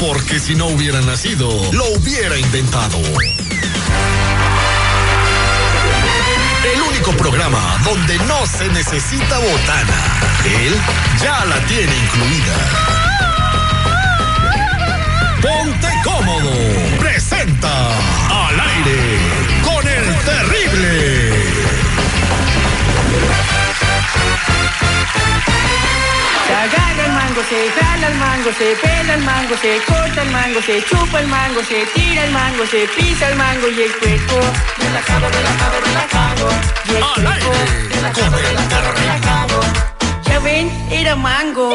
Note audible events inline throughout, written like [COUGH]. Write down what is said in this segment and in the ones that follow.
Porque si no hubiera nacido, lo hubiera inventado. El único programa donde no se necesita botana. Él ya la tiene incluida. Ponte cómodo. Mango, se jala el mango, se pela el mango, se corta el mango, se chupa el mango, se tira el mango, se pisa el mango y el cuerpo relajado, relajado, relajado. Y el aire relajado, relajado, relajado. Ya ven, era mango.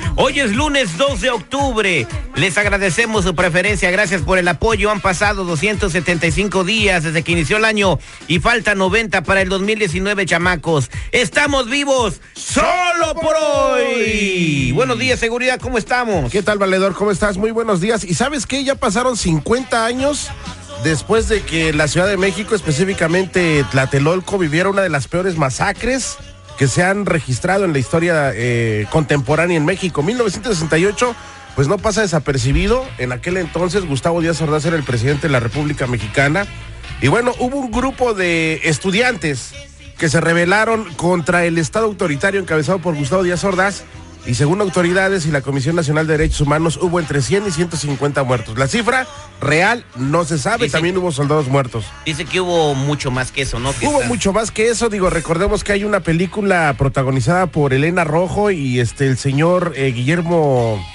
Hoy es lunes 2 de octubre. Les agradecemos su preferencia. Gracias por el apoyo. Han pasado 275 días desde que inició el año y falta 90 para el 2019, chamacos. Estamos vivos solo por hoy. Buenos días, seguridad. ¿Cómo estamos? ¿Qué tal, Valedor? ¿Cómo estás? Muy buenos días. ¿Y sabes qué? Ya pasaron 50 años después de que la Ciudad de México, específicamente Tlatelolco, viviera una de las peores masacres que se han registrado en la historia eh, contemporánea en México. 1968, pues no pasa desapercibido. En aquel entonces, Gustavo Díaz Ordaz era el presidente de la República Mexicana. Y bueno, hubo un grupo de estudiantes que se rebelaron contra el Estado autoritario encabezado por Gustavo Díaz Ordaz y según autoridades y la Comisión Nacional de Derechos Humanos hubo entre 100 y 150 muertos. La cifra real no se sabe, también hubo soldados muertos. Dice que hubo mucho más que eso, ¿no? Que Hubo está- mucho más que eso, digo, recordemos que hay una película protagonizada por Elena Rojo y este el señor eh, Guillermo,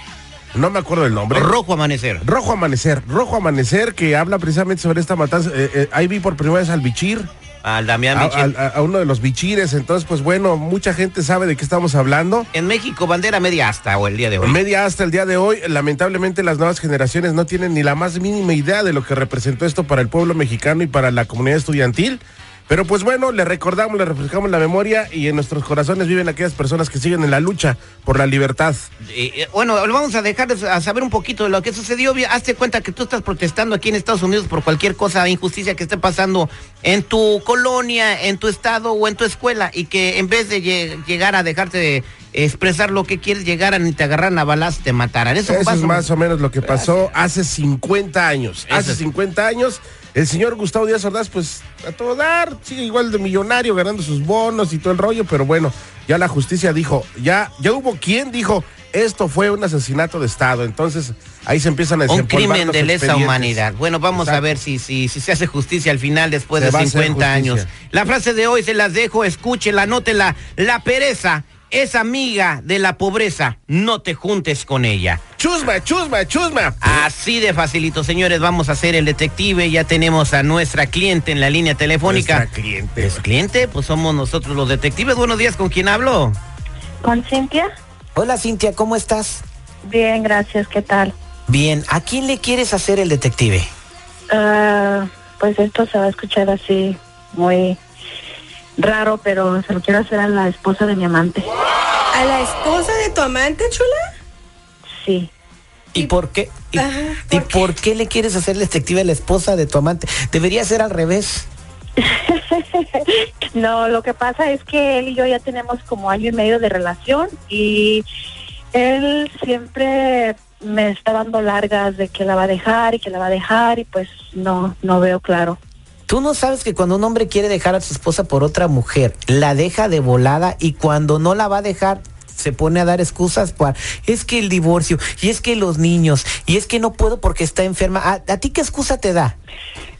no me acuerdo el nombre. Rojo amanecer. Rojo Amanecer, Rojo Amanecer, que habla precisamente sobre esta matanza. Eh, eh, ahí vi por primera vez al Bichir, Al Damián a, a uno de los Bichires. Entonces, pues bueno, mucha gente sabe de qué estamos hablando. En México, bandera media hasta o el día de hoy. Media hasta el día de hoy, lamentablemente las nuevas generaciones no tienen ni la más mínima idea de lo que representó esto para el pueblo mexicano y para la comunidad estudiantil. Pero pues bueno, le recordamos, le refrescamos la memoria y en nuestros corazones viven aquellas personas que siguen en la lucha por la libertad. Eh, eh, bueno, vamos a dejar de- a saber un poquito de lo que sucedió. Hazte cuenta que tú estás protestando aquí en Estados Unidos por cualquier cosa, injusticia que esté pasando en tu colonia, en tu estado o en tu escuela y que en vez de lle- llegar a dejarte de expresar lo que quieres, llegaran y te agarraran a balas, te mataran. Eso, es más o menos lo que pasó hace 50 años. Hace es. 50 años, el señor Gustavo Díaz Ordaz, pues a todo dar, sigue igual de millonario, ganando sus bonos y todo el rollo, pero bueno, ya la justicia dijo, ya, ya hubo quien dijo, esto fue un asesinato de Estado. Entonces, ahí se empiezan a Un crimen de lesa humanidad. Bueno, vamos a ver si, si, si se hace justicia al final después Se de va a hacer 50 años. La frase de hoy se las dejo, escúchela, anótela. La pereza es amiga de la pobreza. No te juntes con ella. Chusma, chusma, chusma. Así de facilito, señores, vamos a hacer el detective. Ya tenemos a nuestra cliente en la línea telefónica. Nuestra cliente. ¿Es cliente? Pues somos nosotros los detectives. Buenos días, ¿con quién hablo? ¿Con Cintia? Hola, Cintia, ¿cómo estás? Bien, gracias. ¿Qué tal? Bien, ¿a quién le quieres hacer el detective? Ah, pues esto se va a escuchar así muy raro, pero se lo quiero hacer a la esposa de mi amante. ¿A la esposa de tu amante, chula? Sí. ¿Y por qué? ¿Y, Ajá, y ¿por qué? por qué le quieres hacer detective a la esposa de tu amante? Debería ser al revés. [LAUGHS] no, lo que pasa es que él y yo ya tenemos como año y medio de relación y él siempre me está dando largas de que la va a dejar y que la va a dejar y pues no, no veo claro. Tú no sabes que cuando un hombre quiere dejar a su esposa por otra mujer, la deja de volada y cuando no la va a dejar se pone a dar excusas para es que el divorcio y es que los niños y es que no puedo porque está enferma. ¿A, a ti qué excusa te da?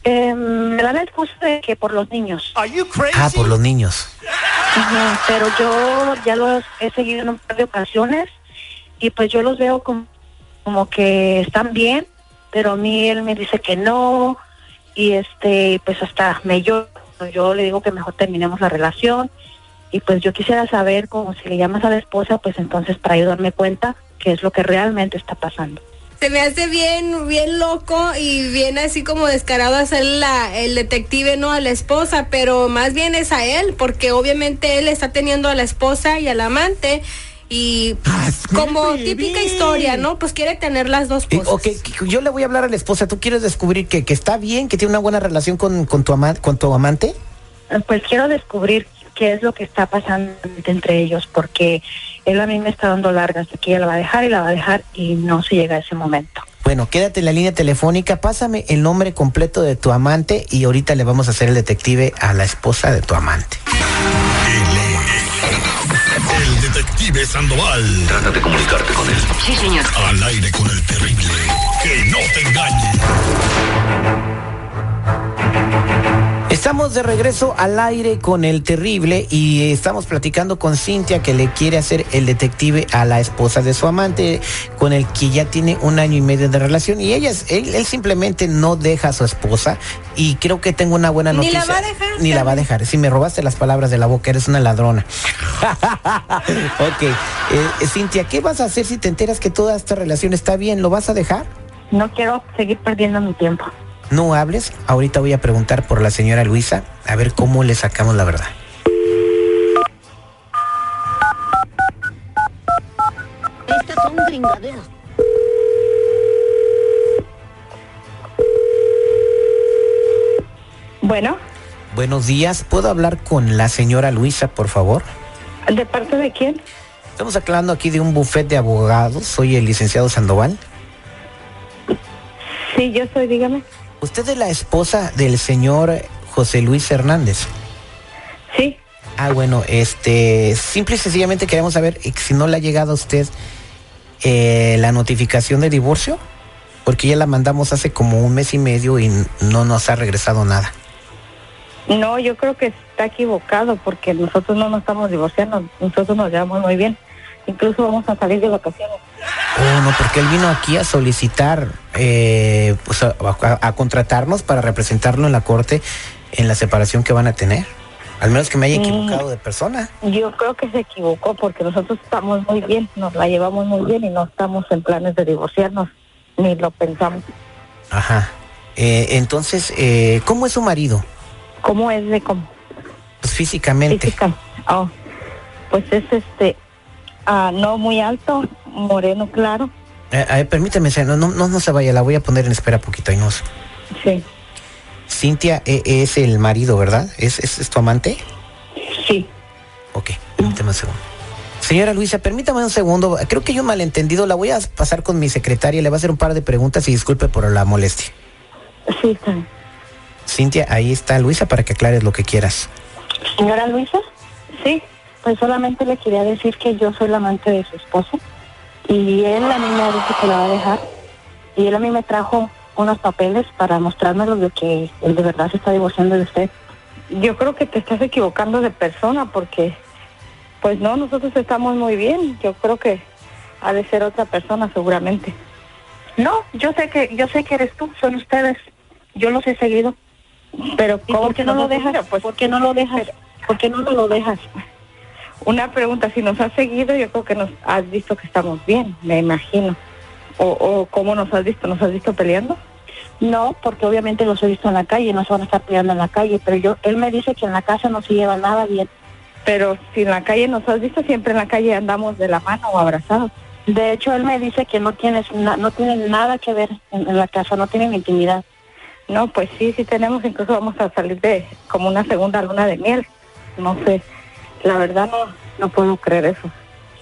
Eh, me da la excusa de que por los niños. Ah, por los niños. Ajá, pero yo ya los he seguido en un par de ocasiones y pues yo los veo como, como que están bien, pero a mí él me dice que no y este pues hasta me yo yo le digo que mejor terminemos la relación y pues yo quisiera saber como si le llamas a la esposa pues entonces para yo darme cuenta qué es lo que realmente está pasando. Se me hace bien, bien loco y bien así como descarado hacer la, el detective, no a la esposa, pero más bien es a él, porque obviamente él está teniendo a la esposa y al amante y Ah, como típica historia, ¿no? Pues quiere tener las dos Eh, cosas. ok, yo le voy a hablar a la esposa. ¿Tú quieres descubrir que, que está bien, que tiene una buena relación con, con, tu, ama- con tu amante? Eh, Pues quiero descubrir qué es lo que está pasando entre ellos, porque él a mí me está dando largas de que ella la va a dejar y la va a dejar y no se llega a ese momento. Bueno, quédate en la línea telefónica, pásame el nombre completo de tu amante y ahorita le vamos a hacer el detective a la esposa de tu amante. El detective Sandoval. Trata de comunicarte con él. Sí, señor. Al aire con el terrible. Que no te engañe. Estamos de regreso al aire con el terrible y estamos platicando con Cintia que le quiere hacer el detective a la esposa de su amante con el que ya tiene un año y medio de relación y ella es- él, él simplemente no deja a su esposa y creo que tengo una buena Ni la noticia. va a dejar, Ni la va a dejar. Si me robaste las palabras de la boca, eres una ladrona. [LAUGHS] ok. Eh, Cintia, ¿qué vas a hacer si te enteras que toda esta relación está bien? ¿Lo vas a dejar? No quiero seguir perdiendo mi tiempo. No hables. Ahorita voy a preguntar por la señora Luisa a ver cómo le sacamos la verdad. Estas son gringaderas. Bueno, Buenos días. ¿Puedo hablar con la señora Luisa, por favor? ¿de parte de quién? Estamos hablando aquí de un buffet de abogados. Soy el licenciado Sandoval. Sí, yo soy, dígame. Usted es la esposa del señor José Luis Hernández. Sí, Ah, bueno, este, simple y sencillamente queremos saber eh, si no le ha llegado a usted eh, la notificación de divorcio, porque ya la mandamos hace como un mes y medio y no nos ha regresado nada. no, yo creo que está equivocado porque nosotros no nos estamos divorciando, nosotros nos llevamos muy bien. Incluso vamos a salir de vacaciones. Oh, no, porque él vino aquí a solicitar, eh, pues a, a- a contratarnos para representarlo en la corte en la separación que van a tener. Al menos que me haya Mm. equivocado de persona. Yo creo que se equivocó porque nosotros estamos muy bien, nos la llevamos muy bien y no estamos en planes de divorciarnos, ni lo pensamos. Ajá. Eh, entonces, eh, ¿cómo es su marido? ¿Cómo es de cómo? Pues físicamente. Física. Oh, pues es este, ah, no muy alto, moreno claro, Eh, permíteme, no, no, no, se vaya, la voy a poner en espera poquito. Ahí no sé. sí, Cintia eh, es el marido, ¿verdad? ¿Es, es, es tu amante? sí. Ok, permítame un segundo. Señora Luisa, permítame un segundo. Creo que hay un malentendido. La voy a pasar con mi secretaria. Le va a hacer un par de preguntas y disculpe por la molestia. Sí, está bien. Cintia, ahí está Luisa para que aclares lo que quieras. Señora Luisa, sí, pues solamente le quería decir que yo soy la amante de su esposo y él a mí me ha dicho que la va a dejar y él a mí me trajo unos papeles para mostrármelo de que él de verdad se está divorciando de usted. Yo creo que te estás equivocando de persona porque, pues no, nosotros estamos muy bien. Yo creo que ha de ser otra persona seguramente. No, yo sé que yo sé que eres tú, son ustedes. Yo los he seguido. Pero ¿cómo que no lo dejas? Pues, ¿Por qué no lo dejas? ¿Por qué no lo dejas? Una pregunta, si nos has seguido, yo creo que nos has visto que estamos bien, me imagino. O, o ¿cómo nos has visto? ¿Nos has visto peleando? No, porque obviamente los he visto en la calle, no se van a estar peleando en la calle, pero yo, él me dice que en la casa no se lleva nada bien. Pero si en la calle nos has visto, siempre en la calle andamos de la mano o abrazados. De hecho, él me dice que no tienes na- no tiene nada que ver en, en la casa, no tienen intimidad. No, pues sí, sí tenemos, incluso vamos a salir de como una segunda luna de miel. No sé, la verdad no, no puedo creer eso.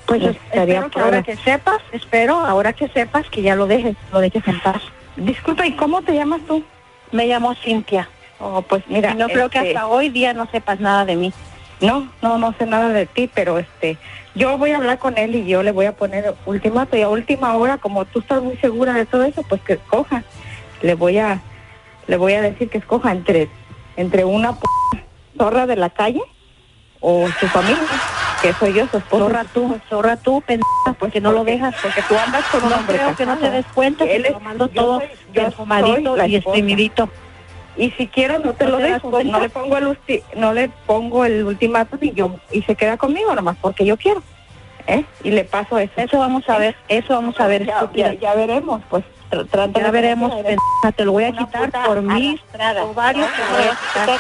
Pues espero que ahora que sepas, espero ahora que sepas que ya lo dejes, lo dejes en paz. Disculpa, ¿y cómo te llamas tú? Me llamo Cintia. Oh, pues mira, Y no creo que este, hasta hoy día no sepas nada de mí. No, no, no sé nada de ti, pero este, yo voy a hablar con él y yo le voy a poner ultimato y a última hora, como tú estás muy segura de todo eso, pues que escoja. Le voy a, le voy a decir que escoja entre, entre una p zorra de la calle o su familia. Que soy yo, su esposo. Zorra tú, zorra tú, pendeja, porque no lo dejas, porque tú andas con un No hombre creo que no te des cuenta que Él te es- lo mando yo todo perfumadito y exprimidito. Y si quiero no te ¿No lo te dejo, no le pongo el ulti- no le pongo el ultimátum y yo y se queda conmigo nomás porque yo quiero. ¿Eh? Y le paso eso. Eso vamos a ver, eso vamos a ver. Ya, ya, ya veremos, pues. Tr- Ya veremos, pendeja, te lo voy a quitar por mis ovarios, te voy a quitar.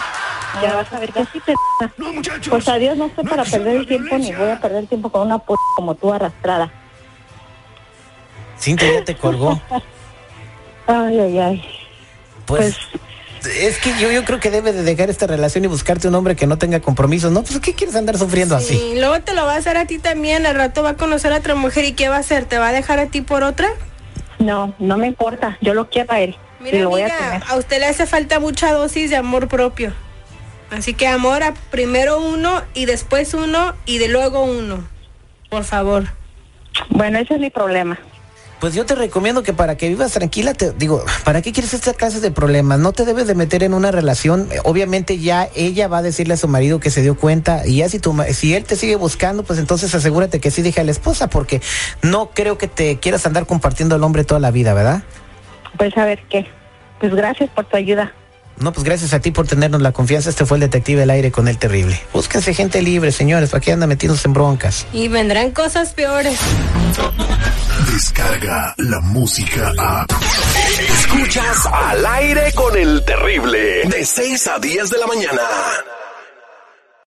Ya vas a ver que sí, pendeja. No, muchachos. Pues adiós, no estoy no para perder el tiempo ni voy a perder el tiempo con una puta como tú arrastrada. Cintia ya te colgó. [LAUGHS] Ay, ay, ay. Pues, es que yo, yo creo que debe de dejar esta relación y buscarte un hombre que no tenga compromisos. No, pues ¿qué quieres andar sufriendo así? Sí, luego te lo va a hacer a ti también, al rato va a conocer a otra mujer y ¿qué va a hacer? ¿Te va a dejar a ti por otra? No, no me importa. Yo lo quiero a él. Mira, y lo voy a tener. a usted le hace falta mucha dosis de amor propio. Así que amor a primero uno y después uno y de luego uno. Por favor. Bueno, ese es mi problema. Pues yo te recomiendo que para que vivas tranquila, te digo, ¿para qué quieres esta clase de problemas? No te debes de meter en una relación. Obviamente ya ella va a decirle a su marido que se dio cuenta y ya si tu ma- si él te sigue buscando, pues entonces asegúrate que sí deje a la esposa porque no creo que te quieras andar compartiendo al hombre toda la vida, ¿verdad? Pues a ver qué. Pues gracias por tu ayuda. No, pues gracias a ti por tenernos la confianza. Este fue el detective del aire con el terrible. Búsquense gente libre, señores, para que andan metidos en broncas. Y vendrán cosas peores. Descarga la música a. Escuchas al aire con el terrible. De 6 a 10 de la mañana.